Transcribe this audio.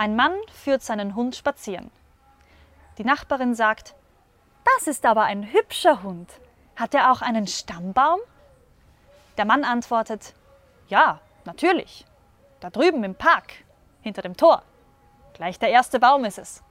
Ein Mann führt seinen Hund spazieren. Die Nachbarin sagt, das ist aber ein hübscher Hund. Hat er auch einen Stammbaum? Der Mann antwortet, ja, natürlich. Da drüben im Park, hinter dem Tor. Gleich der erste Baum ist es.